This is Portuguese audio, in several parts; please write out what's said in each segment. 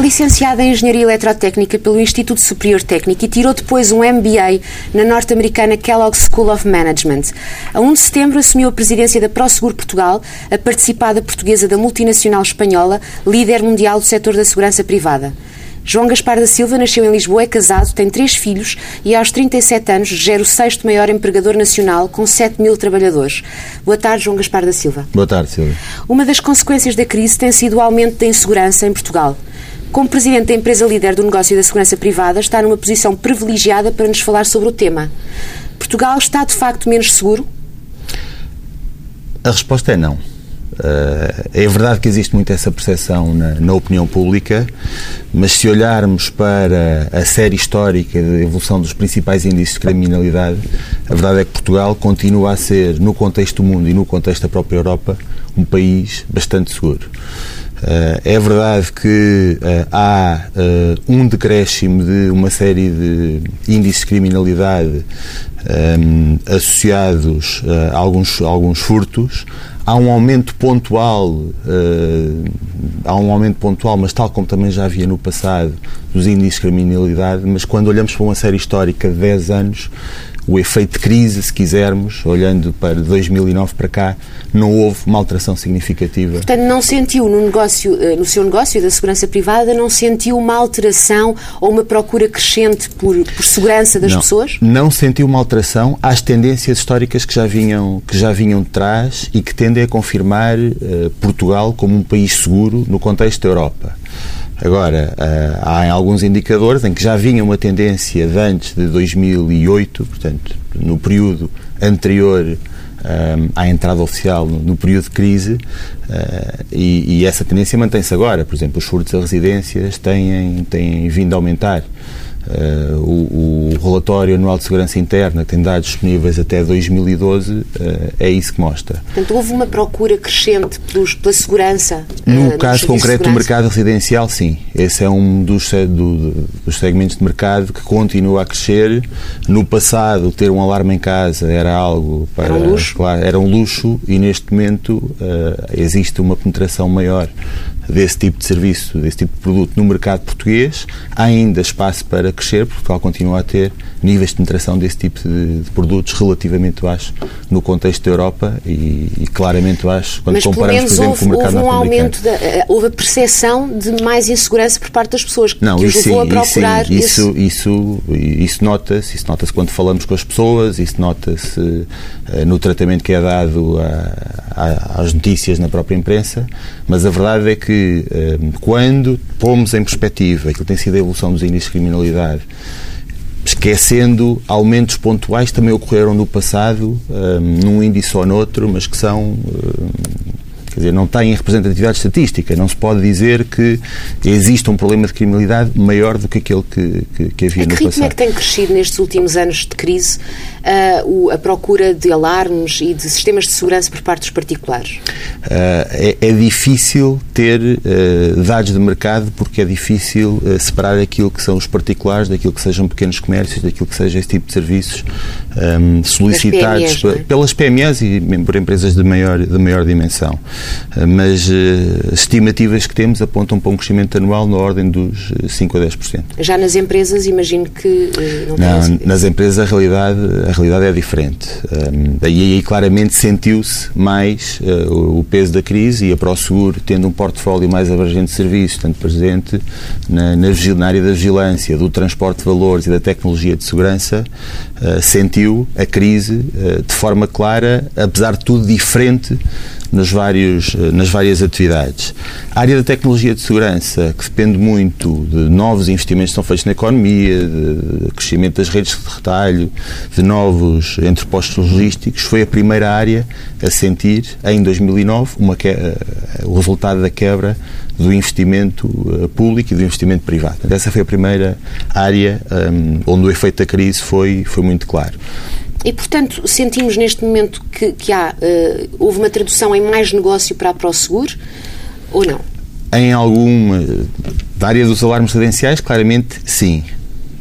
É licenciada em Engenharia Eletrotécnica pelo Instituto Superior Técnico e tirou depois um MBA na norte-americana Kellogg School of Management. A 1 de setembro assumiu a presidência da Prosegur Portugal, a participada portuguesa da multinacional espanhola, líder mundial do setor da segurança privada. João Gaspar da Silva nasceu em Lisboa, é casado, tem três filhos e aos 37 anos gera o sexto maior empregador nacional com 7 mil trabalhadores. Boa tarde, João Gaspar da Silva. Boa tarde, Silvia. Uma das consequências da crise tem sido o aumento da insegurança em Portugal. Como presidente da empresa líder do negócio da segurança privada, está numa posição privilegiada para nos falar sobre o tema. Portugal está de facto menos seguro? A resposta é não. É verdade que existe muito essa percepção na, na, opinião pública, mas se olharmos para a série histórica de evolução dos principais índices de criminalidade, a verdade é que Portugal continua a ser, no contexto do mundo e no contexto da própria Europa, um país bastante seguro. É verdade que há um decréscimo de uma série de índices de criminalidade associados a alguns, a alguns furtos, há um aumento pontual, uh, há um aumento pontual, mas tal como também já havia no passado, dos índices de criminalidade, mas quando olhamos para uma série histórica de 10 anos, o efeito de crise, se quisermos, olhando para 2009 para cá, não houve uma alteração significativa. Portanto, não sentiu no, negócio, eh, no seu negócio da segurança privada, não sentiu uma alteração ou uma procura crescente por, por segurança das não, pessoas? Não sentiu uma alteração às tendências históricas que já vinham, que já vinham de trás e que tendem a confirmar uh, Portugal como um país seguro no contexto da Europa. Agora, eh, há alguns indicadores em que já vinha uma tendência de antes de 2008, portanto, no período anterior eh, à entrada oficial, no, período de crise, eh, e, essa tendência mantém-se agora. Por exemplo, os furtos a residências têm, têm vindo a aumentar. Uh, o, o, relatório anual de segurança interna, que tem dados disponíveis até 2012, uh, eh, é isso que mostra. Portanto, houve uma procura crescente pelos, pela segurança? No uh, caso concreto do mercado residencial, sim. Esse é um dos, do, dos segmentos de mercado que continua a crescer. No passado, ter um alarme em casa era algo para. Era um luxo. Claro, era um luxo e neste momento existe uma penetração maior desse tipo de serviço, desse tipo de produto no mercado português. Há ainda espaço para crescer, Portugal continua a ter níveis de penetração desse tipo de, de produtos relativamente baixos no contexto da Europa e, e claramente baixos quando Mas, comparamos, por exemplo, houve, com o mercado houve um aumento, da, eh, houve a percepção de mais insegurança por parte das pessoas Não, que levou a procurar sim, isso, esse... isso, isso nota-se, isso nota-se quando falamos com as pessoas, isso nota-se uh, no tratamento que é dado a, a, às notícias na própria imprensa, mas a verdade é que uh, quando pomos em perspectiva aquilo que tem sido a evolução dos índices de criminalidade esquecendo aumentos pontuais também ocorreram no passado, um, num índice ou noutro, mas que são um, quer dizer, não têm representatividade estatística. Não se pode dizer que existe um problema de criminalidade maior do que aquele que, que, que havia a no ritmo passado. é que tem crescido nestes últimos anos de crise uh, a procura de alarmes e de sistemas de segurança por parte dos particulares? Uh, é, é, difícil ter uh, dados de mercado porque é difícil separar aquilo que são os particulares daquilo que sejam pequenos comércios, daquilo que seja esse tipo de serviços um, solicitados PMEs, é? pelas PMEs e por empresas de maior, de maior dimensão. Mas as estimativas que temos apontam para um crescimento anual na ordem dos 5 a 10%. Já nas empresas, imagino que não, não Nas empresas, a realidade a realidade é diferente. E aí claramente sentiu-se mais o peso da crise e a ProSeguro, tendo um portfólio mais abrangente de serviços, tanto presente na, na, na, área da vigilância, do transporte de valores e da tecnologia de segurança, sentiu a crise de forma clara, apesar de tudo diferente nos vários, eh, nas várias atividades. A área da tecnologia de segurança, que depende muito de novos investimentos que são feitos na economia, de crescimento das redes de retalho, de novos entrepostos logísticos, foi a primeira área a sentir, em 2009, uma que, uh, o resultado da quebra do investimento uh, público e do investimento privado. Essa foi a primeira área um, onde o efeito da crise foi, foi muito claro. E, portanto, sentimos neste momento que, que há, uh, houve uma tradução em mais negócio para a ProSeguro ou não? Em alguma da área dos alarmes residenciais, claramente sim.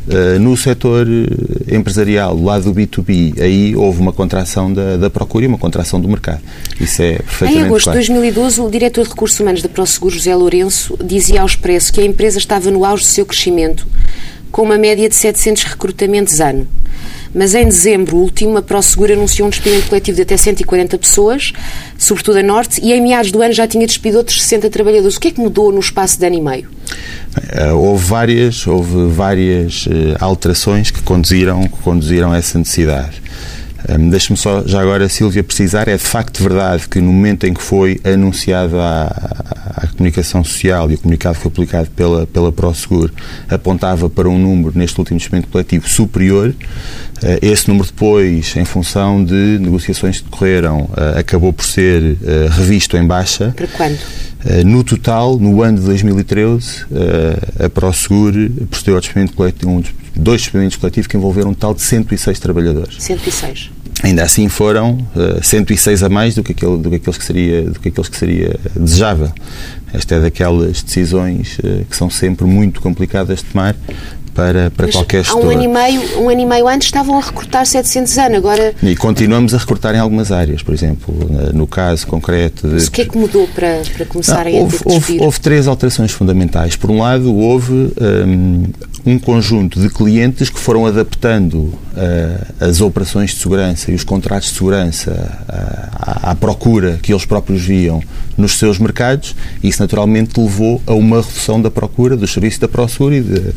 Uh, no setor empresarial, do lado do B2B, aí houve uma contração da, da procura e uma contração do mercado. Isso é perfeitamente Em agosto claro. de 2012, o diretor de Recursos Humanos da ProSeguro, José Lourenço, dizia ao Expresso que a empresa estava no auge do seu crescimento, com uma média de 700 recrutamentos ano. Mas em dezembro último, a ProSeguro anunciou um despedimento coletivo de até 140 pessoas, sobretudo a Norte, e em meados do ano já tinha despedido outros 60 trabalhadores. O que é que mudou no espaço de ano e meio? Uh, houve várias, houve várias uh, alterações que conduziram, que conduziram a essa necessidade. Um, Deixe-me só, já agora, Silvia, precisar, é de facto verdade que no momento em que foi anunciado à, à comunicação social e o comunicado foi publicado pela, pela ProSeguro apontava para um número, neste último experimento coletivo, superior. Uh, esse número depois, em função de negociações que decorreram, uh, acabou por ser uh, revisto em baixa. Para quando? No total, no ano de 2013, a ProSegur procedeu ao despedimento coletivo, dois despedimentos coletivos que envolveram um total de 106 trabalhadores. 106. Ainda assim foram uh, 106 a mais do que, aquele, do, que aqueles que seria, do que aqueles que seria desejável. Esta é daquelas decisões uh, que são sempre muito complicadas de tomar para, para Mas qualquer gestor. Há um ano, e meio, um ano e meio antes estavam a recrutar 700 anos, agora... E continuamos a recrutar em algumas áreas, por exemplo, no caso concreto... De... Mas o que é que mudou para, para começarem Não, houve, a ter houve, houve, três alterações fundamentais. Por um lado, houve um, um conjunto de clientes que foram adaptando uh, as operações de segurança e os contratos de segurança uh, à, à procura que eles próprios viam nos seus mercados e isso naturalmente levou a uma redução da procura dos serviços da ProSeguro e, de,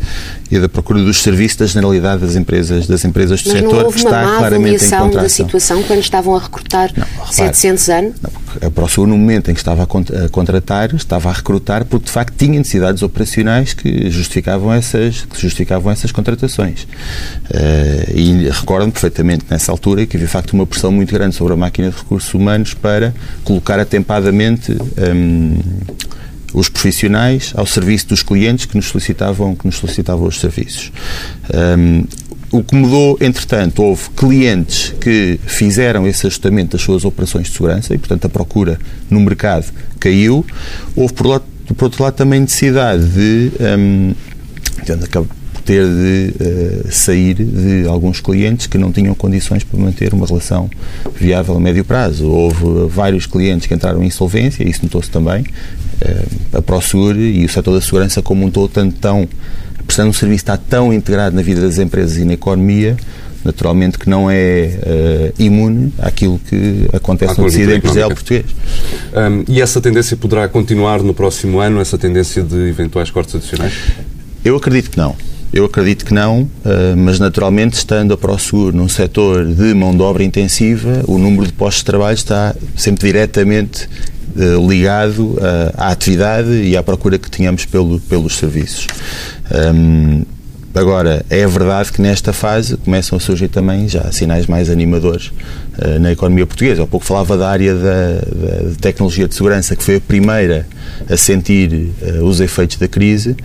e da procura dos serviços da generalidade das empresas, das empresas do Mas setor que está claramente em contração. da situação quando estavam a recrutar Não, repare, 700 anos? Não, a ProSeguro, no momento em que estava a contratar, estava a recrutar porque, de facto, tinha necessidades operacionais que justificavam essas, que justificavam essas contratações. Uh, e recordo-me perfeitamente, nessa altura, que havia, de facto, uma pressão muito grande sobre a máquina de recursos humanos para colocar atempadamente um, os profissionais ao serviço dos clientes que nos solicitavam, que nos solicitavam os serviços. Um, o que mudou, entretanto, houve clientes que fizeram esse ajustamento das suas operações de segurança e, portanto, a procura no mercado caiu. Houve, por, lado, por outro lado, também necessidade de. Um, ter de uh, sair de alguns clientes que não tinham condições para manter uma relação viável a médio prazo. Houve vários clientes que entraram em insolvência, isso notou-se também. Uh, a ProSeguro e o setor da segurança como um todo, tanto tão, prestando um serviço está tão integrado na vida das empresas e na economia, naturalmente que não é uh, imune àquilo que acontece no tecido empresarial português. Um, e essa tendência poderá continuar no próximo ano, essa tendência de eventuais cortes adicionais? Eu acredito que não. Eu acredito que não, mas naturalmente, estando a ProSeguro num setor de mão de obra intensiva, o número de postos de trabalho está sempre diretamente ligado à atividade e à procura que tínhamos pelo, pelos serviços. Agora, é verdade que nesta fase começam a surgir também já sinais mais animadores na economia portuguesa. Há pouco falava da área da, da, tecnologia de segurança, que foi a primeira a sentir uh, os efeitos da crise.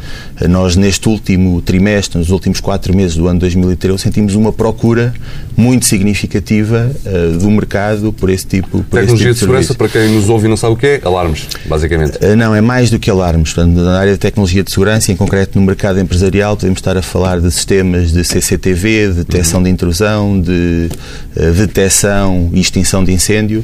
Uh, nós, neste último trimestre, nos últimos quatro meses do ano 2013, sentimos uma procura muito significativa do mercado por esse tipo, por Tecnologia esse tipo de, segurança, para quem nos ouve e não sabe o que é, alarmes, basicamente. não, é mais do que alarmes. Portanto, na área da tecnologia de segurança, em concreto no mercado empresarial, podemos estar a falar de sistemas de CCTV, de detecção de intrusão, de uh, detecção e extinção de incêndio.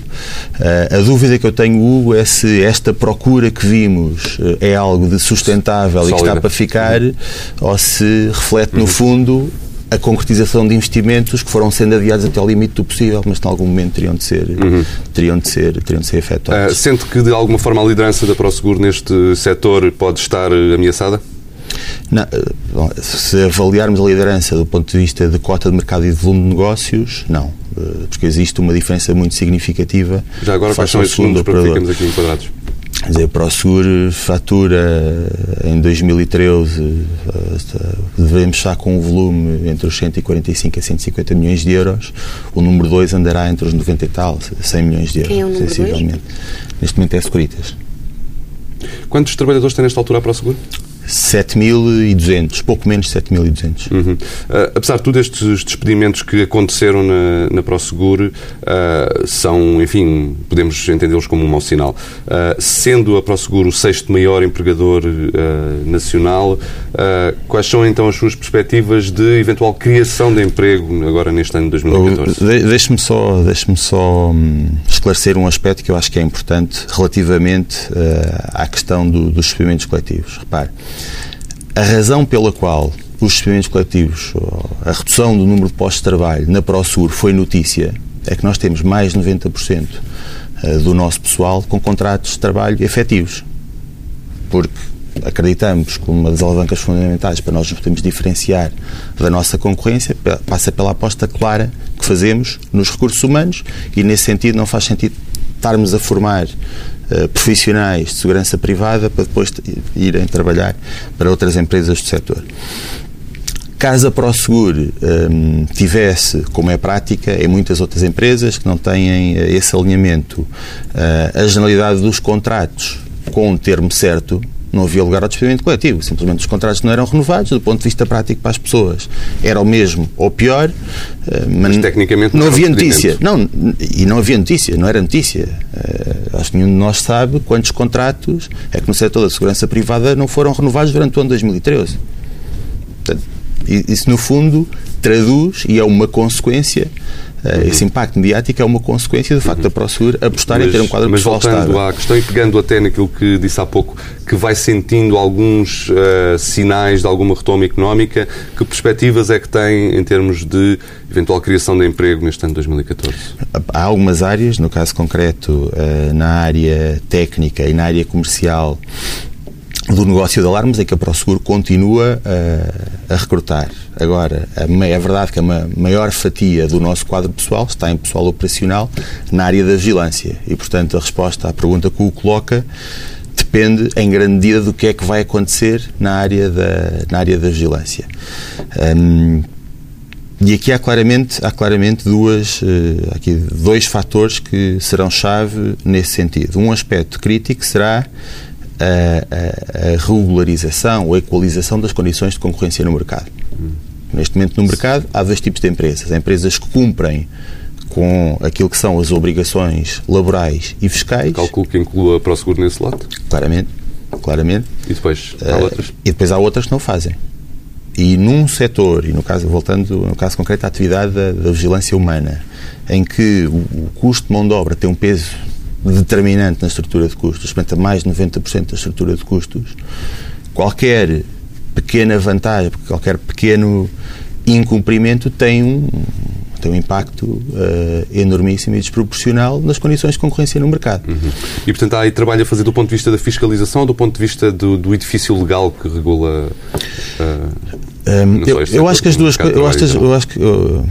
Uh, a dúvida que eu tenho, Hugo, é se esta procura que vimos uh, é algo de sustentável Sólida. e que está para ficar, uhum. ou se reflete, no uhum. fundo, a concretização de investimentos que foram sendo adiados até ao limite do possível, mas em algum momento teriam de ser, uhum. teriam de ser, teriam de ser efetuados. Uh, sente que, de alguma forma, a liderança da ProSeguro neste setor pode estar ameaçada? Não, se avaliarmos a liderança do ponto de vista de cota de mercado e de volume de negócios, não. Porque existe uma diferença muito significativa. Já agora, quais são esses números para que ficamos aqui enquadrados? Quer dizer, a ProSeguro fatura em 2013, devemos estar com um volume entre os 145 a 150 milhões de euros. O número 2 andará entre os 90 e tal, 100 milhões de euros, Quem é o número sensivelmente. Dois? Neste momento é Securitas. Quantos trabalhadores tem nesta altura a ProSeguro? 7.200, pouco menos de 7.200. Uhum. Uh, apesar de tudo, estes despedimentos que aconteceram na, na Prosegur uh, são, enfim, podemos entendê-los como um mau sinal. Uh, sendo a Prosegur o sexto maior empregador nacional, quais são então as suas perspectivas de eventual criação de emprego agora neste ano de 2014? Deixe-me só, deixe só um, esclarecer um aspecto que eu acho que é importante relativamente à questão do, dos despedimentos coletivos. Repare, a razão pela qual os despedimentos coletivos, a redução do número de postos de trabalho na ProSur foi notícia, é que nós temos mais de 90% eh, do nosso pessoal com contratos de trabalho efetivos. Porque acreditamos que uma das alavancas fundamentais para nós nos podermos diferenciar da nossa concorrência passa pela aposta clara que fazemos nos recursos humanos e, nesse sentido, não faz sentido estarmos a formar uh, profissionais de segurança privada para depois irem trabalhar para outras empresas do setor. Caso a ProSegur um, ehm, tivesse, como é prática em muitas outras empresas que não têm eh, esse alinhamento, uh, a generalidade dos contratos com um termo certo, não havia lugar ao despedimento coletivo. Simplesmente os contratos não eram renovados do ponto de vista prático para as pessoas. Era o mesmo ou pior, eh, mas, mas tecnicamente não, não havia notícia. Não, e não havia notícia, não era notícia. Uh, acho que nenhum de nós sabe quantos contratos é que no setor da segurança privada não foram renovados durante o ano 2013. Portanto, isso, no fundo, traduz e é uma consequência Uhum. Esse impacto mediático é uma consequência do facto uhum. da Prossur apostar mas, em ter um quadro Mas voltando à questão e pegando até naquilo que disse há pouco, que vai sentindo alguns uh, sinais de alguma retoma económica, que perspectivas é que tem em termos de eventual criação de emprego neste ano de 2014? Há algumas áreas, no caso concreto, uh, na área técnica e na área comercial, do negócio de alarmes é que a ProSeguro continua a, a recrutar. Agora, é verdade que a maior fatia do nosso quadro pessoal está em pessoal operacional na área da vigilância. E, portanto, a resposta à pergunta que o coloca depende, em grande medida, do que é que vai acontecer na área da, na área da vigilância. Um, e aqui há claramente, há claramente duas, uh, aqui dois fatores que serão chave nesse sentido. Um aspecto crítico será a, a, regularização ou a equalização das condições de concorrência no mercado. Hum. Neste momento, no mercado, há dois tipos de empresas. Há empresas que cumprem com aquilo que são as obrigações laborais e fiscais. Calculo que inclua a ProSeguro nesse lote? Claramente. Claramente. E depois há uh, outras? E depois há outras que não fazem. E num setor, e no caso, voltando no caso concreto, a atividade da, da vigilância humana, em que o, o custo de mão de obra tem um peso determinante na estrutura de custos, portanto, mais de 90% da estrutura de custos, qualquer pequena vantagem, qualquer pequeno incumprimento tem um, tem um impacto uh, enormíssimo e desproporcional nas condições de concorrência no mercado. Uhum. E, portanto, há aí trabalho a fazer do ponto de vista da fiscalização ou do ponto de vista do, do edifício legal que regula. Uh, um, eu, eu, acho que as duas coisas. Eu acho, eu acho que. Eu,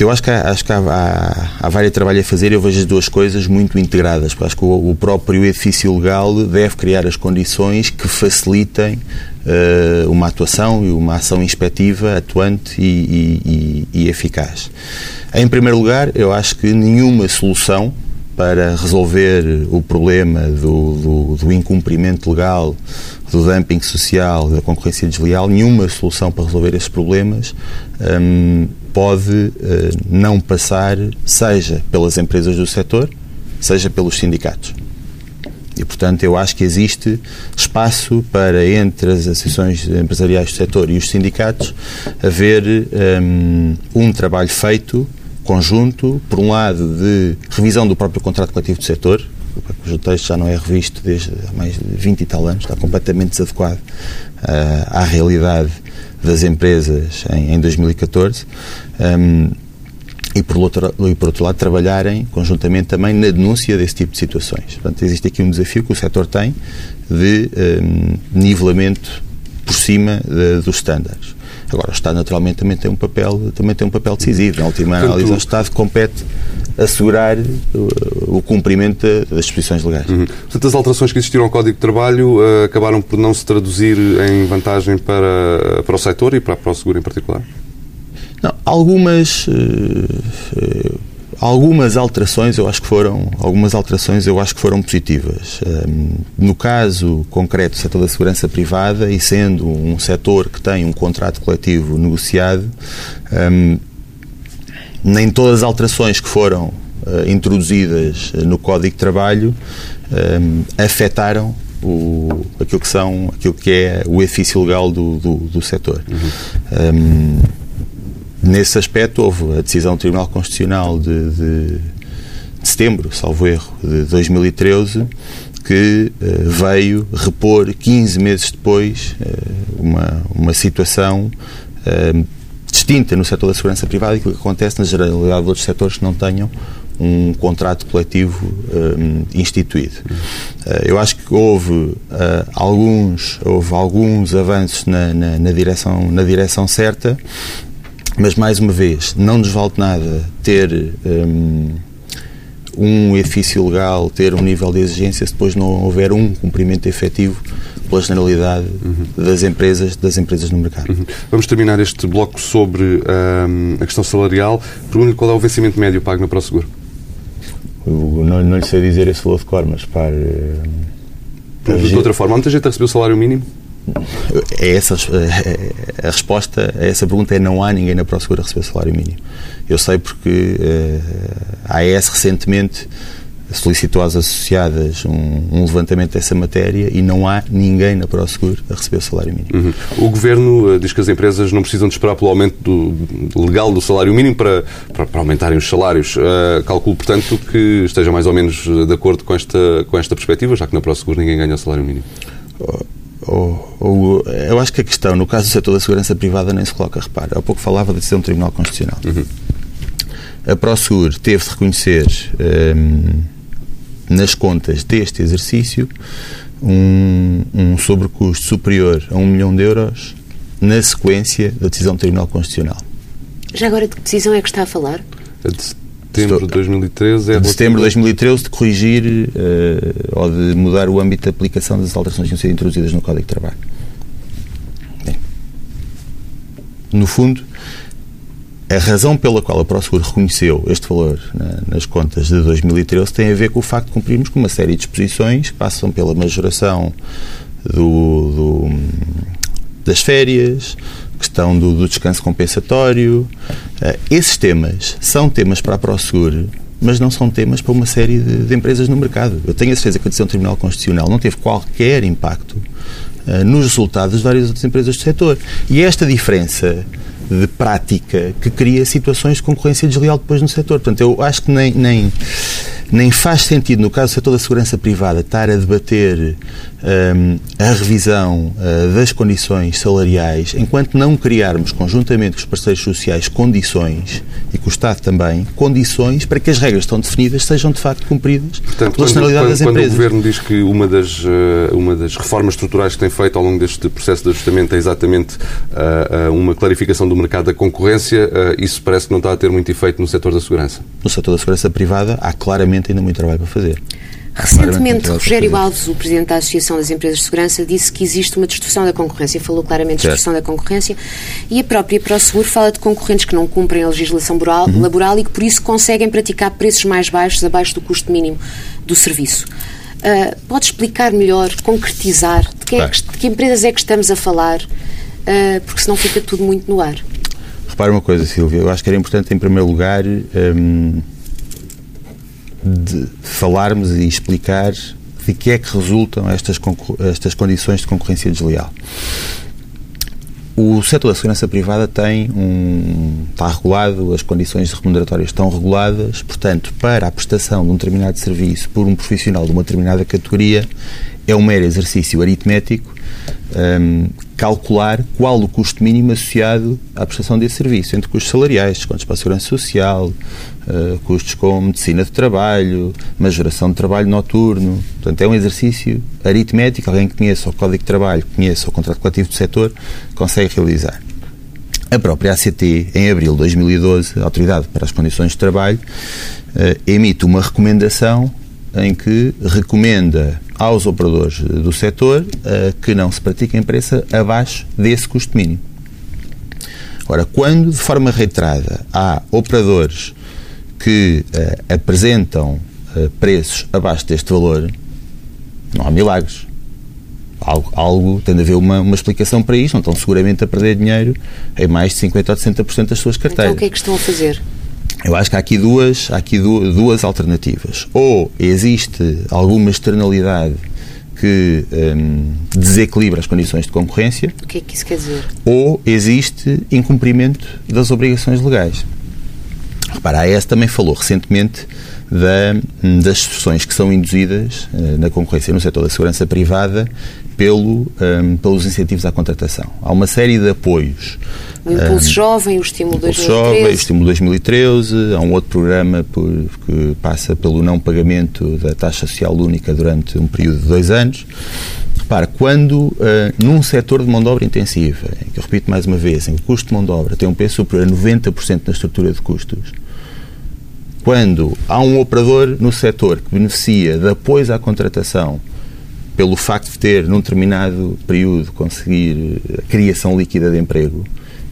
eu acho que, acho que há, há, há vários a fazer. Eu vejo as duas coisas muito integradas. Acho que o, o próprio edifício legal deve criar as condições que facilitem uh, uma atuação e uma ação inspectiva atuante e, e, e, e eficaz. Em primeiro lugar, eu acho que nenhuma solução para resolver o problema do, do, do, incumprimento legal, do dumping social, da concorrência desleal, nenhuma solução para resolver esses problemas um, pode uh, não passar, seja pelas empresas do setor, seja pelos sindicatos. E, portanto, eu acho que existe espaço para, entre as associações empresariais do setor e os sindicatos, haver um, um trabalho feito conjunto, por um lado, de revisão do próprio contrato coletivo do setor, cujo texto já não é revisto desde há mais de 20 e tal anos, está completamente desadequado uh, à realidade das empresas em, em 2014. Um, e por, outro, e por outro lado trabalharem conjuntamente também na denúncia desse tipo de situações. Portanto, existe aqui um desafio que o setor tem de um, nivelamento por cima de, dos estándares. Agora, o Estado naturalmente também tem um papel, também tem um papel decisivo. Na última análise, o Estado compete assegurar o, o cumprimento das disposições legais. Uhum. Portanto, as alterações que existiram ao Código de Trabalho uh, acabaram por não se traduzir em vantagem para, para o setor e para, para o seguro em particular? Não, algumas. Uh, algumas alterações eu acho que foram algumas alterações eu acho que foram positivas um, no caso concreto do setor da segurança privada e sendo um setor que tem um contrato coletivo negociado um, nem todas as alterações que foram uh, introduzidas no Código de Trabalho um, afetaram o, aquilo que são aquilo que é o edifício legal do, do, do setor uhum. Nesse aspecto, houve a decisão do Tribunal Constitucional de, de, de setembro, salvo erro, de 2013, que uh, veio repor 15 meses depois uh, uma, uma situação uh, distinta no setor da segurança privada e que acontece na generalidade de outros setores que não tenham um contrato coletivo um, instituído. eu acho que houve alguns houve alguns avanços na, na, na, direção na direção certa mas, mais uma vez, não nos vale nada ter um, um edifício legal, ter um nível de exigência, se depois não houver um cumprimento efetivo pela generalidade uhum. das empresas das empresas no mercado. Uhum. Vamos terminar este bloco sobre um, a questão salarial. Pergunto qual é o vencimento médio pago na ProSeguro? Não, não lhe sei dizer esse valor de cor, mas para... De outra forma, muita gente recebeu o salário mínimo? É essa, é, a resposta a essa pergunta é não há ninguém na ProSegura a receber salário mínimo. Eu sei porque eh, a AES recentemente solicitou às associadas um, um, levantamento dessa matéria e não há ninguém na ProSeguro a receber o salário mínimo. Uhum. O Governo uh, diz que as empresas não precisam de esperar pelo aumento do, legal do salário mínimo para, para, para aumentarem os salários. Uh, calculo, portanto, que esteja mais ou menos de acordo com esta, com esta perspectiva, já que na ProSeguro ninguém ganha o salário mínimo. Oh ou, ou, eu acho que a questão, no caso do setor da segurança privada, nem se coloca. Repara, há pouco falava da decisão do Tribunal Constitucional. Uhum. A ProSeguro teve de reconhecer um, nas contas deste exercício um, um sobrecusto superior a um milhão de euros na sequência da decisão do Tribunal Constitucional. Já agora de que decisão é que está a falar? A setembro de 2013 é de setembro de 2013 de corrigir uh, ou de mudar o âmbito de aplicação das alterações que tinham sido introduzidas no Código de Trabalho. Bem, no fundo, a razão pela qual a ProSeguro reconheceu este valor na, nas contas de 2013 tem a ver com o facto de cumprirmos com uma série de disposições que passam pela majoração do, do das férias, questão do, do descanso compensatório. Uh, esses temas são temas para a ProSeguro, mas não são temas para uma série de, de, empresas no mercado. Eu tenho a certeza que a decisão do Tribunal Constitucional não teve qualquer impacto uh, nos resultados de várias outras empresas do setor. E esta diferença de prática que cria situações de concorrência desleal depois no setor. Portanto, eu acho que nem, nem nem faz sentido, no caso do setor da segurança privada, estar a debater um, a revisão uh, das condições salariais enquanto não criarmos, conjuntamente com os parceiros sociais, condições, e com o Estado também, condições para que as regras que estão definidas sejam de facto cumpridas Portanto, pela quando, das quando empresas. Quando o Governo diz que uma das, uh, uma das reformas estruturais que tem feito ao longo deste processo de ajustamento é exatamente uh, uma clarificação do mercado da concorrência, isso parece que não está a ter muito efeito no setor da segurança. No setor da segurança privada há claramente claramente ainda muito trabalho para fazer. Recentemente, Rogério Alves, o Presidente da Associação das Empresas de Segurança, disse que existe uma distorção da concorrência, falou claramente de distorção da concorrência, e a própria ProSeguro fala de concorrentes que não cumprem a legislação laboral, uhum. laboral e que por isso conseguem praticar preços mais baixos, abaixo do custo mínimo do serviço. Uh, pode explicar melhor, concretizar, de que, é que, de que, empresas é que estamos a falar, uh, porque senão fica tudo muito no ar. Repare uma coisa, Silvia, eu acho que era importante, em primeiro lugar, um, de falarmos e explicar de que é que resultam estas, estas condições de concorrência desleal. O setor da segurança privada tem um. está regulado, as condições remuneratórias estão reguladas, portanto, para a prestação de um determinado serviço por um profissional de uma determinada categoria, é um mero exercício aritmético um, calcular qual o custo mínimo associado à prestação desse serviço, entre custos salariais, descontos para a segurança social, uh, custos com medicina de trabalho, majoração de trabalho noturno. Portanto, é um exercício aritmético. Alguém que conheça o Código de Trabalho, conheça o contrato coletivo do setor, consegue realizar. A própria ACT, em abril de 2012, a Autoridade para as Condições de Trabalho, uh, emite uma recomendação em que recomenda aos operadores do setor uh, que não se pratiquem preço abaixo desse custo mínimo. Ora, quando de forma reiterada há operadores que uh, apresentam uh, preços abaixo deste valor, não há milagres. Algo, algo tem de haver uma, uma explicação para isto. Não estão seguramente a perder dinheiro em mais de 50% ou 60% das suas carteiras. Então o que é que estão a fazer? Eu acho que há aqui duas, há aqui duas alternativas. Ou existe alguma externalidade que um, desequilibra as condições de concorrência. O que é que isso quer dizer? Ou existe incumprimento das obrigações legais. Repara, a AES também falou recentemente da, das soluções que são induzidas uh, na concorrência no setor da segurança privada pelo, um, pelos incentivos à contratação. Há uma série de apoios. O Impulso um, Jovem, o Estímulo 2013. Jovem, o Estímulo 2013, há um outro programa por, que passa pelo não pagamento da taxa social única durante um período de dois anos. Repara, quando uh, num setor de mão de obra intensiva, em que eu repito mais uma vez, em que o custo de mão de obra tem um peso superior a 90% na estrutura de custos, quando há um operador no setor que beneficia de apoios à contratação pelo facto de ter, num determinado período, conseguir a criação líquida de emprego,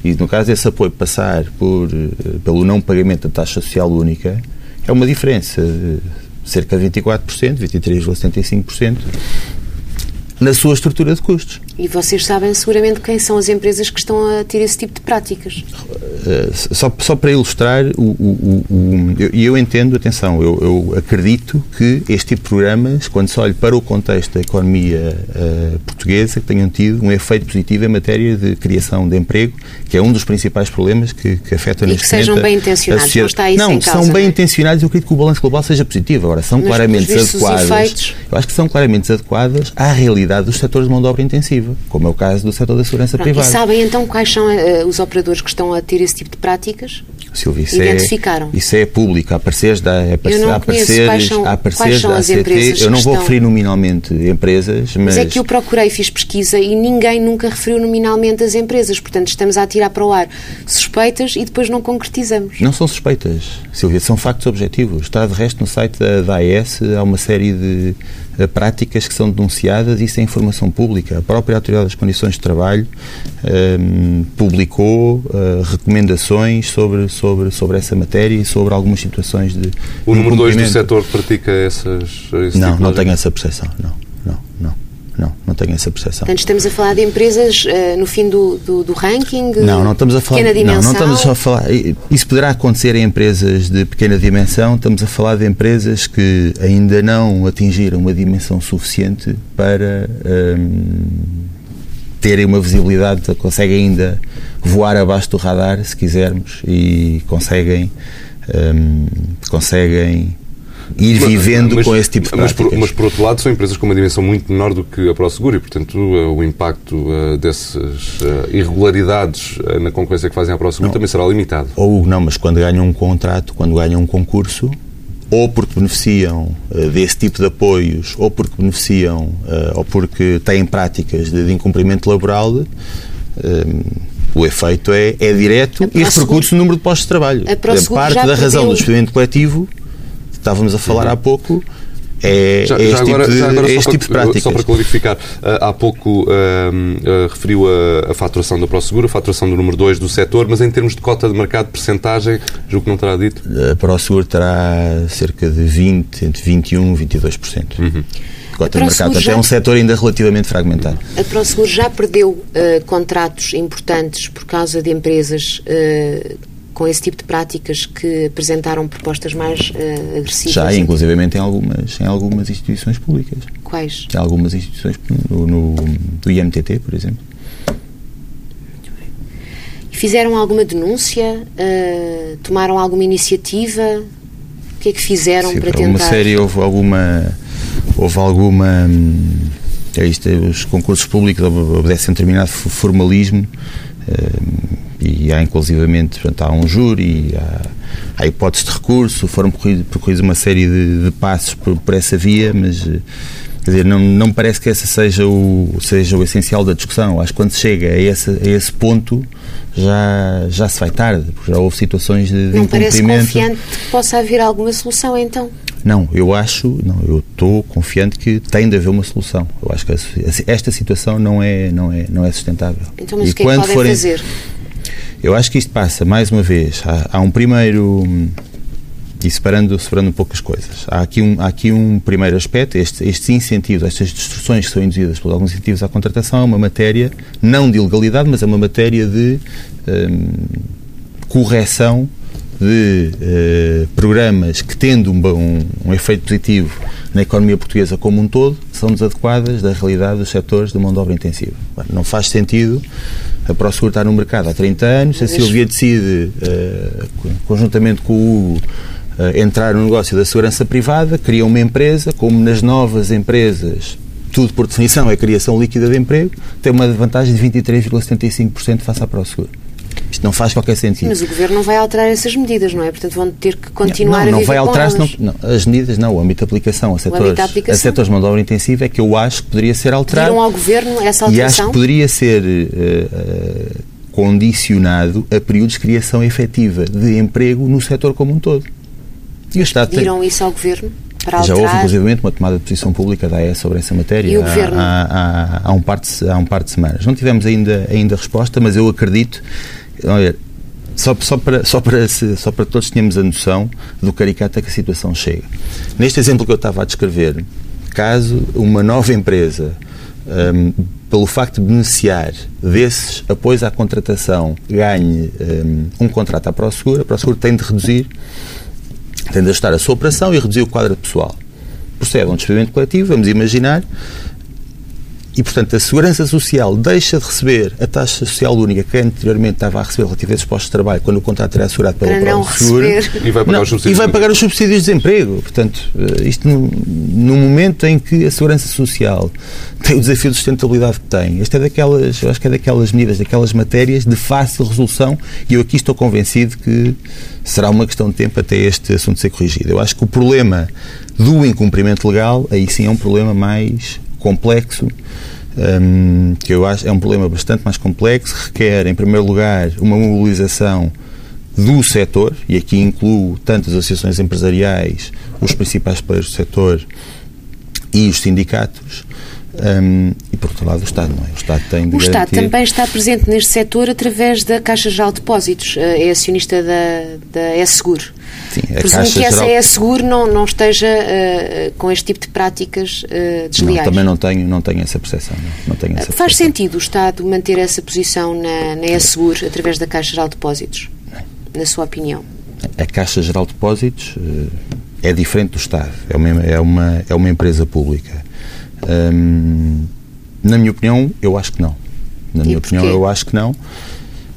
e no caso desse apoio passar por, eh, pelo não pagamento da taxa social única, é uma diferença de cerca de 24%, 23,75%, na sua estrutura de custos. E vocês sabem seguramente quem são as empresas que estão a ter esse tipo de práticas. Uh, só, só para ilustrar, e eu, eu, entendo, atenção, eu, eu, acredito que este tipo de programas, quando se olha para o contexto da economia uh, portuguesa, tenham tido um efeito positivo em matéria de criação de emprego, que é um dos principais problemas que, que afeta e neste que sejam bem intencionados, não está isso Não, em causa, são bem é? intencionados eu acredito que o balanço global seja positivo. Agora, são Mas, claramente adequadas. Eu acho que são claramente adequadas à realidade dos setores de mão de obra intensiva como é o caso do setor da segurança Pronto, privada. E sabem então quais são uh, os operadores que estão a ter esse tipo de práticas? Silvia, isso Identificaram? É, isso é público, há parceiros da há parceiros, são, há parceiros empresas Eu não vou referir nominalmente empresas, mas... Mas é que eu procurei, fiz pesquisa e ninguém nunca referiu nominalmente as empresas. Portanto, estamos a atirar para o ar suspeitas e depois não concretizamos. Não são suspeitas, Silvia, são factos objetivos. Está de resto no site da, da AES, há uma série de práticas que são denunciadas, isso é informação pública. A própria Autoridade das Condições de Trabalho um, publicou uh, recomendações sobre, sobre, sobre essa matéria e sobre algumas situações de. O número 2 do setor pratica essas. não, tipo não tenho essa percepção, não, não, não. Tenho essa percepção. Portanto, estamos a falar de empresas uh, no fim do, do, do, ranking? Não, não estamos a falar. Pequena dimensão? Não, não estamos a falar. Isso poderá acontecer em empresas de pequena dimensão. Estamos a falar de empresas que ainda não atingiram uma dimensão suficiente para um, terem uma visibilidade, conseguem ainda voar abaixo do radar, se quisermos, e conseguem. Um, conseguem ir vivendo mas, com esse tipo de mas por, mas por, outro lado são empresas com uma dimensão muito menor do que a ProSeguro e portanto o impacto uh, dessas uh, irregularidades uh, na concorrência que fazem à ProSeguro também será limitado. Ou não, mas quando ganham um contrato, quando ganham um concurso, ou porque beneficiam desse tipo de apoios, ou porque beneficiam, ou porque têm práticas de, de incumprimento laboral, o efeito é, é direto e repercute-se no número de postos de trabalho. A parte da razão do despedimento coletivo estávamos a falar uhum. há pouco, é, já, é este, tipo agora, tipo, de, agora é este tipo de práticas. Só para clarificar, há pouco uh, uh, referiu a, a, faturação da ProSeguro, a faturação do número 2 do setor, mas em termos de cota de mercado, percentagem, julgo que não terá dito? A ProSeguro terá cerca de 20, entre 21% e 22%. Uhum cota de mercado. Portanto, já, é um setor ainda relativamente fragmentado. A ProSeguro já perdeu uh, contratos importantes por causa de empresas uh, com esse tipo de práticas que apresentaram propostas mais uh, agressivas? Já, inclusivamente em algumas, em algumas instituições públicas. Quais? Em algumas instituições, no, no do IMTT, por exemplo. Fizeram alguma denúncia? Uh, tomaram alguma iniciativa? O que é que fizeram Sim, para tentar... uma série houve alguma... Houve alguma... É isto, os concursos públicos obedecem a um determinado formalismo uh, e há inclusivamente, portanto, há um júri, há, há hipótese de recurso, foram percorridos uma série de, de passos por, por, essa via, mas quer dizer, não, não parece que esse seja o, seja o essencial da discussão. Acho que quando se chega a esse, a esse ponto já, já se vai tarde, porque já houve situações de, de não parece confiante que possa haver alguma solução então? Não, eu acho, não, eu estou confiante que tem de haver uma solução. Eu acho que esta situação não é, não é, não é sustentável. Então, mas e o que é que podem forem, fazer? Eu acho que isto passa, mais uma vez, há, há um primeiro e separando, separando um pouco as coisas. Há aqui um, há aqui um primeiro aspecto, estes, estes incentivos, estas distorções que são induzidas por alguns incentivos à contratação é uma matéria, não de ilegalidade, mas é uma matéria de um, correção de uh, programas que, tendo um, um, um, efeito positivo na economia portuguesa como um todo, são desadequadas da realidade dos setores da mão de obra intensiva. Não faz sentido a ProSeguro estar no mercado há 30 anos, a Silvia decide, uh, conjuntamente com o Hugo, uh, entrar no negócio da segurança privada, cria uma empresa, como nas novas empresas tudo por definição é criação líquida de emprego, tem uma vantagem de 23,75% face à ProSeguro. Isto não faz qualquer sentido. Mas o Governo não vai alterar essas medidas, não é? Portanto, vão ter que continuar não, não, a viver vai alterar não, não, As medidas não, o âmbito de aplicação a setores, aplicação. a setores de mão de obra intensiva é que eu acho que poderia ser alterado. Pediram ao Governo essa alteração? E acho que poderia ser uh, uh, condicionado a períodos de criação efetiva de emprego no setor como um todo. E o Estado pediram tem... isso ao Governo? Já houve, inclusive, uma tomada de posição pública da AES sobre essa matéria e o há, governo? Há, há, há, um par de, há um par de semanas. Não tivemos ainda, ainda resposta, mas eu acredito. Olha, só, só, para, só, para, só para todos tenhamos a noção do caricata que a situação chega. Neste exemplo que eu estava a descrever, caso uma nova empresa, um, pelo facto de beneficiar desses apoios à contratação, ganhe um, um contrato à ProSeguro, a ProSeguro tem de reduzir, tem de ajustar a sua operação e reduzir o quadro pessoal. Procede a um despedimento coletivo, vamos imaginar, e, portanto, a Segurança Social deixa de receber a taxa social única que anteriormente estava a receber relativamente a esses postos de trabalho quando o contrato era assegurado pela própria Seguro. E vai pagar não, os subsídios. E vai pagar os subsídios de desemprego. Portanto, eh, isto no, no, momento em que a Segurança Social tem o desafio de sustentabilidade que tem, este é daquelas, eu acho que é daquelas medidas, daquelas matérias de fácil resolução e eu aqui estou convencido que será uma questão de tempo até este assunto ser corrigido. Eu acho que o problema do incumprimento legal, aí sim é um problema mais complexo, um, que eu acho é um problema bastante mais complexo, requer, em primeiro lugar, uma mobilização do setor, e aqui incluo tanto as associações empresariais, os principais players do setor e os sindicatos, um, e por outro lado o Estado, não é? O Estado tem de O Estado também está presente neste setor através da Caixa Geral de Depósitos, eh, é acionista da, da E-Seguro. Sim, a Presumo Caixa que essa Geral... E-Seguro não, não esteja uh, com este tipo de práticas uh, desleais. Não, também não tenho, não tenho essa percepção. Não, não tenho essa Faz percepção. sentido o Estado manter essa posição na, na E-Seguro através da Caixa Geral de Depósitos, na sua opinião? A Caixa Geral de Depósitos uh, é diferente do Estado, é uma, é uma, é uma empresa pública Hum, na minha opinião, eu acho que não. Na minha opinião, eu acho que não.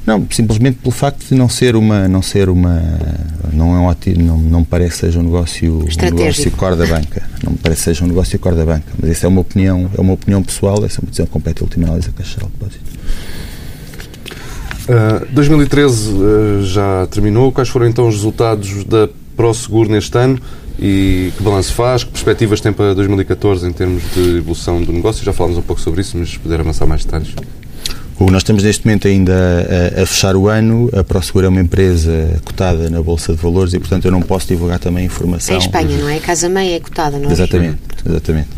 Não, simplesmente pelo facto de não ser uma, não ser uma, não é um ótimo, não, não me parece que seja um negócio, um negócio core da banca. Não me parece que seja um negócio core da banca. Mas essa é uma opinião, é uma opinião pessoal, essa é uma decisão compete a última análise da Caixa de Depósito. Uh, 2013 uh, já terminou. Quais foram então os resultados da ProSeguro neste ano? E que balanço faz? Que perspectivas tem para 2014 em termos de evolução do negócio? Já falámos um pouco sobre isso, mas se puder avançar mais detalhes. Nós estamos neste momento ainda a, a, fechar o ano. A ProSeguro é uma empresa cotada na Bolsa de Valores e, portanto, eu não posso divulgar também informação. É Espanha, não é? A Casa Mãe é cotada, não é? Exatamente, exatamente.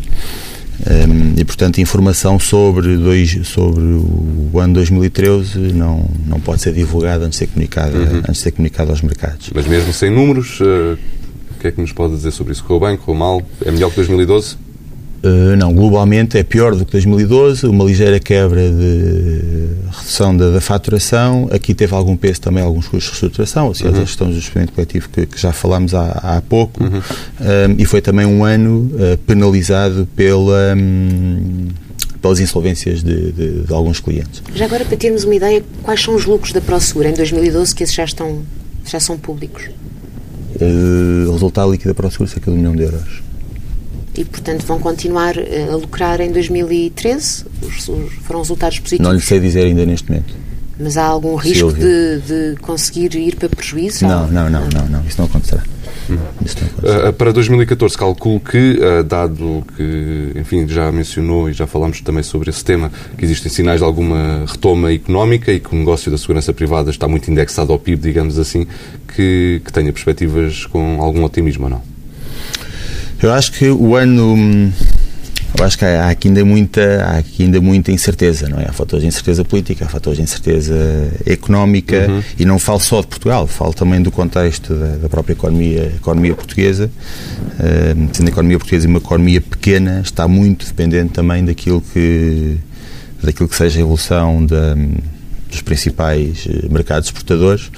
Um, e, portanto, informação sobre, dois, sobre o ano 2013 não, não pode ser divulgada antes de ser comunicada, uhum. antes de ser comunicada aos mercados. Mas mesmo sem números, uh que é que nos pode dizer sobre isso? Correu bem, correu mal? É melhor que 2012? Uh, não, globalmente é pior do que 2012, uma ligeira quebra de redução da, da faturação. Aqui teve algum peso também, alguns custos de reestruturação, ou seja, uhum. a gestão do despedimento coletivo que, que, já falámos há, há pouco. Uhum. Uh, e foi também um ano uh, penalizado pela. Um, pelas insolvências de, de, de, alguns clientes. Já agora, para termos uma ideia, quais são os lucros da ProSegura em 2012 que esses já, estão, já são públicos? Uh, resultado líquido para o seguro cerca de um milhão de euros. E, portanto, vão continuar eh, a lucrar em 2013? Os, os, foram resultados positivos? Não lhe sei dizer ainda neste momento. Mas há algum risco de, de, conseguir ir para prejuízo? Não, não, não, não, não, isso não acontecerá. Uh, para 2014, calculo que, uh, dado que, enfim, já mencionou e já falámos também sobre esse tema, que existem sinais de alguma retoma económica e que o negócio da segurança privada está muito indexado ao PIB, digamos assim, que, que tenha perspectivas com algum otimismo ou não? Eu acho que o ano Eu acho que há aqui ainda muita, há aqui ainda muita incerteza, não é? Há fatores de incerteza política, há fatores de incerteza económica uhum. e não falo só de Portugal, falo também do contexto da, da própria economia, economia portuguesa. Uh, sendo a economia portuguesa uma economia pequena, está muito dependente também daquilo que, daquilo que seja a evolução da, dos principais eh, mercados exportadores.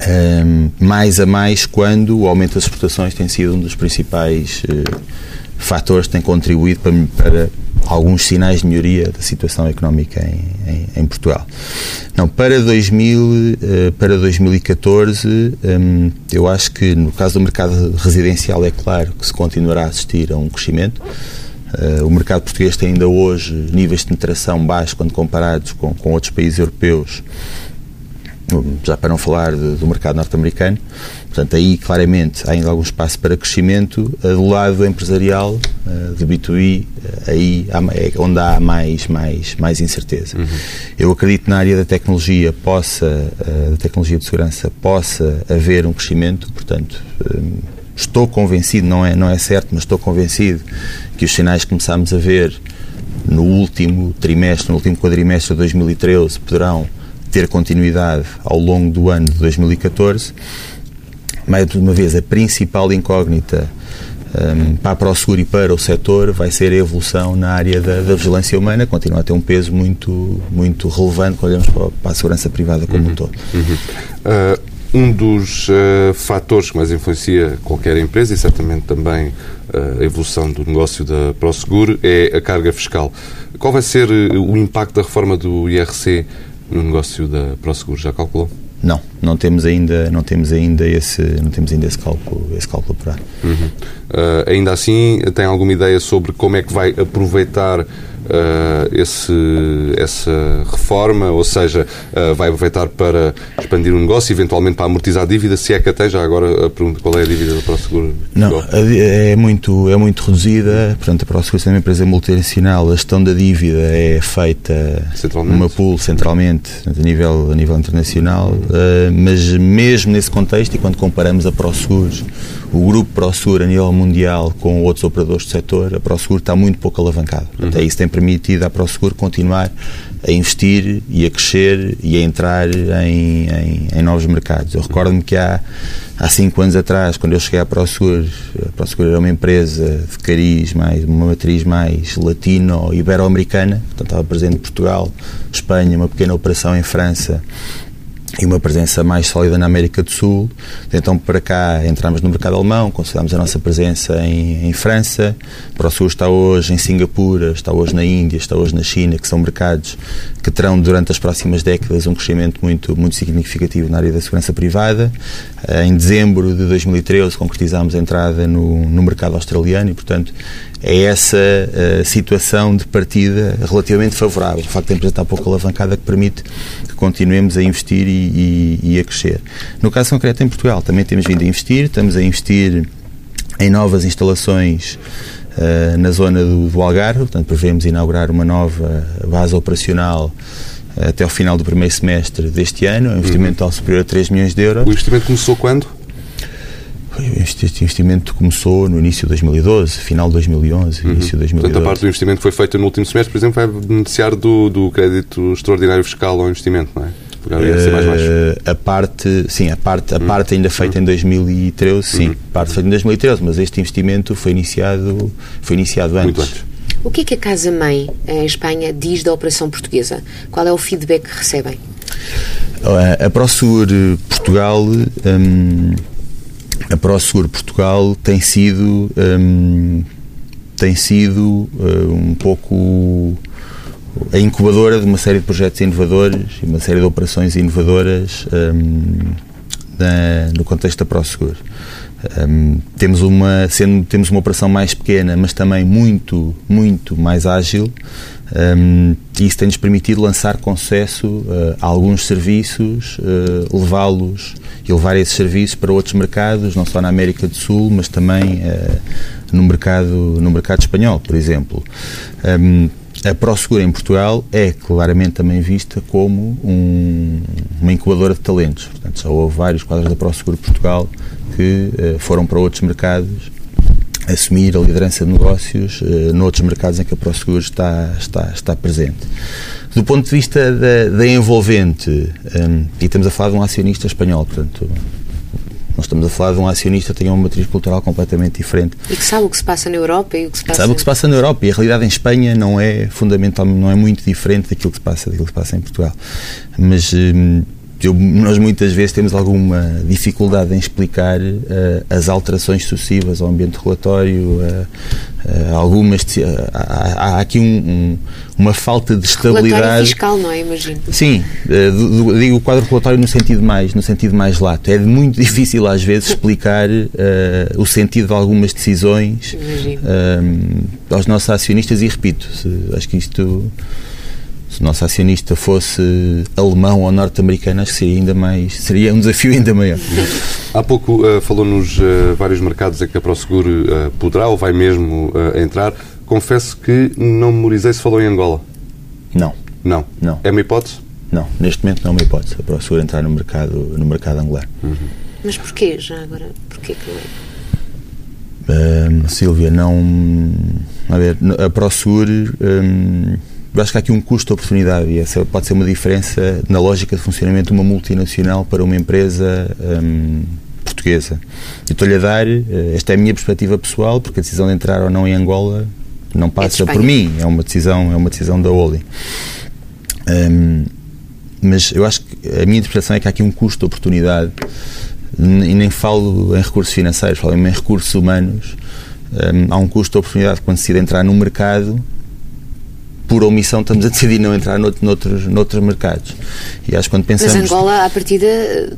Um, mais a mais quando o aumento das exportações tem sido um dos principais uh, fatores têm contribuído para, para, alguns sinais de melhoria da situação económica em, em, em Portugal. Não, para, 2000, uh, para 2014, um, eu acho que no caso do mercado residencial é claro que se continuará a assistir a um crescimento. Uh, o mercado português tem ainda hoje níveis de penetração baixos quando comparados com, com outros países europeus já para não falar de, do mercado norte-americano. Portanto, aí claramente há ainda algum espaço para crescimento. Eh, do lado empresarial, eh, de B2B, eh, aí é onde há mais, mais, mais incerteza. Uhum. Eu acredito na área da tecnologia possa, da tecnologia de segurança, possa haver um crescimento, portanto, estou convencido, não é, não é certo, mas estou convencido que os sinais que começámos a ver no último trimestre, no último quadrimestre de 2013, poderão ter continuidade ao longo do ano de 2014. Mais uma vez, a principal incógnita um, para a ProSeguro e para o setor vai ser a evolução na área da, da, vigilância humana, continua a ter um peso muito, muito relevante quando olhamos para, para a segurança privada como uhum. um todo. Uhum. Uh, um dos uh, fatores que mais influencia qualquer empresa e certamente também uh, a evolução do negócio da ProSeguro é a carga fiscal. Qual vai ser o impacto da reforma do IRC no negócio da ProSeguro? Já calculou? Não, não temos ainda, não temos ainda esse, não temos ainda esse cálculo, esse cálculo apurado. Uhum. Uh, ainda assim, tem alguma ideia sobre como é que vai aproveitar esse, essa reforma, ou seja, uh, vai aproveitar para expandir o negócio, eventualmente para amortizar a dívida, se é que até já agora a pergunta qual é a dívida da ProSeguro? Não, é muito, é muito reduzida, portanto a ProSeguro é uma empresa multinacional, a gestão da dívida é feita numa pool centralmente, a nível, a nível internacional, mas mesmo nesse contexto e quando comparamos a ProSeguros o grupo ProSur a nível mundial com outros operadores do setor, a ProSur está muito pouco alavancada. Uhum. isso tem permitido à ProSur continuar a investir e a crescer e a entrar em, em, em novos mercados. Eu recordo-me que há, há cinco anos atrás, quando eu cheguei à ProSur, a ProSur era uma empresa de cariz, mais, uma matriz mais latino-ibero-americana, portanto estava presente Portugal, Espanha, uma pequena operação em França e uma presença mais sólida na América do Sul. Então, para cá, entramos no mercado alemão, consolidamos a nossa presença em, em França. Para o Sul está hoje em Singapura, está hoje na Índia, está hoje na China, que são mercados que terão durante as próximas décadas um crescimento muito, muito significativo na área da segurança privada. Eh, em dezembro de 2013 concretizámos a entrada no, no mercado australiano e, portanto, é essa uh, situação de partida relativamente favorável. O facto de a empresa estar pouco alavancada que permite que continuemos a investir e, e, e, a crescer. No caso concreto em Portugal, também temos vindo a investir, estamos a investir em novas instalações uh, na zona do, do Algarve, portanto prevemos inaugurar uma nova base operacional eh, até ao final do primeiro semestre deste ano, um investimento uhum. superior a 3 milhões de euros. O investimento começou quando? Este investimento começou no início de 2012, final de 2011, uhum. início de 2012. Portanto, a parte do investimento que foi feita no último semestre, por exemplo, vai beneficiar do, do crédito extraordinário fiscal ao investimento, não é? Uh, a parte, sim, a parte, a uhum. parte ainda feita uhum. em 2013, sim, uhum. parte feita em 2013, mas este investimento foi iniciado, foi iniciado antes. Muito antes. O que é que a Casa-Mãe em Espanha diz da operação portuguesa? Qual é o feedback que recebem? A ProSur Portugal hum, a ProSeguro Portugal tem sido um, tem sido uh, um pouco a incubadora de uma série de projetos inovadores e uma série de operações inovadoras um, na, no contexto da ProSeguro. Um, temos uma sendo temos uma operação mais pequena, mas também muito muito mais ágil. Um, isso tem-nos permitido lançar com sucesso uh, alguns serviços, uh, levá-los e levar esses serviços para outros mercados, não só na América do Sul, mas também uh, no mercado no mercado espanhol, por exemplo. Um, a ProSegura em Portugal é claramente também vista como um, uma incubadora de talentos. Portanto, já houve vários quadros da ProSegura Portugal que foram para outros mercados assumir a liderança de negócios uh, noutros mercados em que a ProSeguro está, está, está presente. Do ponto de vista da, da envolvente, um, e estamos a falar de um acionista espanhol, portanto, nós estamos a falar de um acionista que tem uma matriz cultural completamente diferente. E que sabe o que se passa na Europa e o que se passa... Sabe o que se passa na Europa e a realidade em Espanha não é fundamental, não é muito diferente daquilo que se passa, daquilo que se passa em Portugal. Mas... Um, eu, nós muitas vezes temos alguma dificuldade em explicar uh, as alterações sucessivas ao ambiente regulatório, uh, uh, algumas há, há, aqui um, um, uma falta de estabilidade fiscal, não é? Imagino. Sim, digo o quadro regulatório no sentido mais no sentido mais lato. É muito difícil às vezes explicar o sentido de algumas decisões aos nossos acionistas e repito, acho que isto se o nosso acionista fosse alemão ou norte-americano, acho que seria ainda mais, seria um desafio ainda maior. Há pouco uh, falou-nos uh, vários mercados em que a Prosegur uh, poderá ou vai mesmo entrar. Confesso que não memorizei se falou em Angola. Não. Não? Não. É uma hipótese? Não, neste momento não é uma hipótese. A Prosegur entrar no mercado, no mercado angolano. Uhum. Mas porquê já agora? Porquê que não é? Silvia, não... A ver, a Prosegur... Um, eu acho que há aqui um custo de oportunidade e essa pode ser uma diferença na lógica de funcionamento de uma multinacional para uma empresa hum, portuguesa. Eu estou-lhe a dar, eh, esta é a minha perspectiva pessoal, porque a decisão de entrar ou não em Angola não é passa é por mim, é uma decisão, é uma decisão da holding. Hum, mas eu acho que a minha interpretação é que há aqui um custo de oportunidade e nem falo em recursos financeiros, falo em recursos humanos. Hum, há um custo de oportunidade quando se decide entrar no mercado por omissão estamos a decidir não entrar noutro, noutros, noutros mercados. E acho que quando pensamos... Mas Angola, à partida,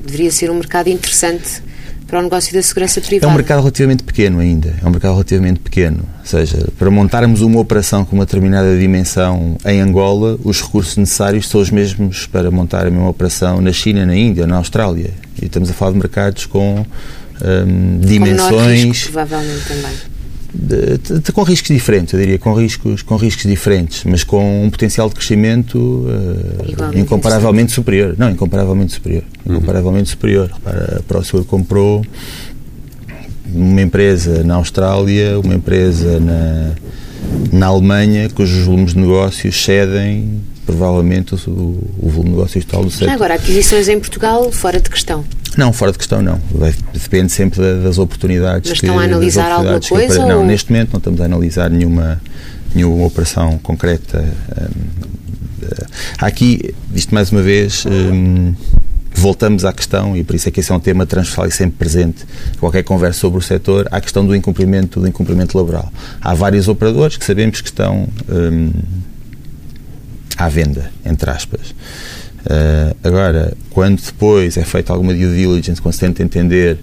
deveria ser um mercado interessante para o negócio da segurança privada. É um mercado relativamente pequeno ainda. É um mercado relativamente pequeno. Ou seja, para montarmos uma operação com uma determinada dimensão em Angola, os recursos necessários são os mesmos para montar a mesma operação na China, na Índia, na Austrália. E estamos a falar de mercados com hum, dimensões. Risco, provavelmente também de, de, com riscos diferentes, eu diria, com riscos, com riscos diferentes, mas com um potencial de crescimento uh, incomparavelmente superior. Não, incomparavelmente superior. Uhum. Incomparavelmente superior. Repara, a ProSeguro comprou uma empresa na Austrália, uma empresa na, na Alemanha, cujos volumes de negócios cedem provavelmente o, o volume de negócios total do setor. Agora, aquisições em Portugal, fora de questão. Não, fora de questão não. Depende sempre das oportunidades. Mas estão que, a analisar alguma coisa? Ou... Não, neste momento não estamos a analisar nenhuma, nenhuma operação concreta. Hum, há aqui, isto mais uma vez, hum, voltamos à questão, e por isso é que esse é um tema transversal e sempre presente qualquer conversa sobre o setor, à questão do incumprimento, do incumprimento laboral. Há vários operadores que sabemos que estão hum, à venda, entre aspas. Uh, agora, quando depois é feita alguma due diligence, quando se tenta entender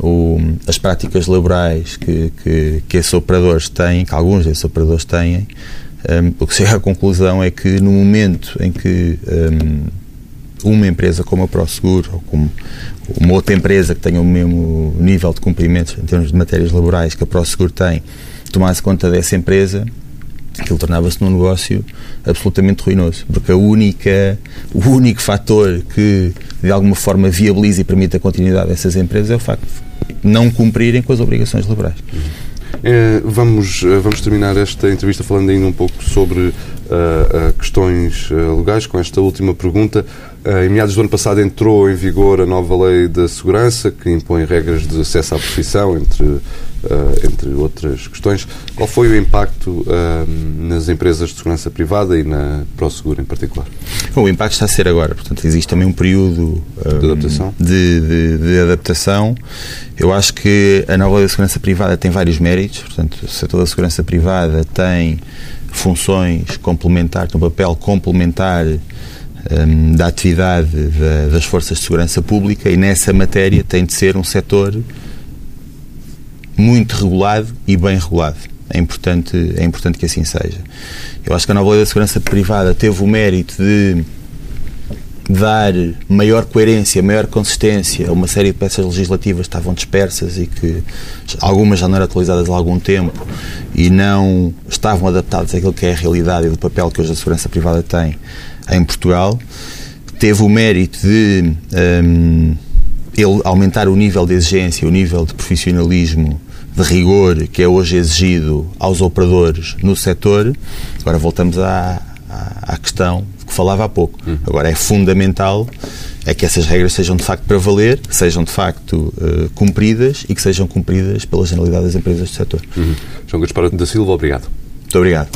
o, as práticas laborais que, que, que, esses operadores têm, que alguns desses operadores têm, um, eh, o que chega à conclusão é que no momento em que um, eh, uma empresa como a ProSeguro ou como uma outra empresa que tenha o mesmo nível de cumprimentos em termos de matérias laborais que a ProSeguro tem, tomasse conta dessa empresa, aquilo tornava-se num negócio absolutamente ruinoso, porque a única, o único fator que de alguma forma viabiliza e permite a continuidade dessas empresas é o facto de não cumprirem com as obrigações laborais. É, vamos, eh, vamos terminar esta entrevista falando ainda um pouco sobre uh, questões uh, legais, com esta última pergunta. em meados do ano passado entrou em vigor a nova lei da segurança, que impõe regras de acesso à profissão, entre uh, entre outras questões. Qual foi o impacto nas empresas de segurança privada e na ProSeguro em particular? Bom, o impacto está a ser agora, portanto, existe também um período um, de, adaptação. De, de, de, adaptação. Eu acho que a nova lei da segurança privada tem vários méritos, portanto, o setor da segurança privada tem funções complementares, um papel complementar um, da atividade da, das forças de segurança pública e nessa matéria tem de ser um setor muito regulado e bem regulado. É importante, é importante que assim seja. Eu acho que a nova lei da segurança privada teve o mérito de dar maior coerência, maior consistência a uma série de peças legislativas que estavam dispersas e que algumas já não eram atualizadas há algum tempo e não estavam adaptadas àquilo que é a realidade e do papel que hoje a segurança privada tem em Portugal. Teve o mérito de um, ele aumentar o nível de exigência, o nível de profissionalismo de rigor que é hoje exigido aos operadores no setor. Agora voltamos à, à, à questão que falava há pouco. Hum. Agora é fundamental é que essas regras sejam de facto para valer, sejam de facto uh, cumpridas e que sejam cumpridas pela generalidade das empresas do setor. Uhum. João Gaspar da Silva, obrigado. Muito obrigado.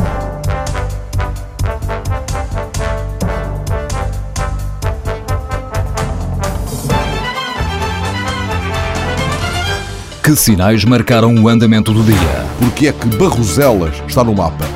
Que sinais marcaram o andamento do dia? Porque é que Barroselas está no mapa?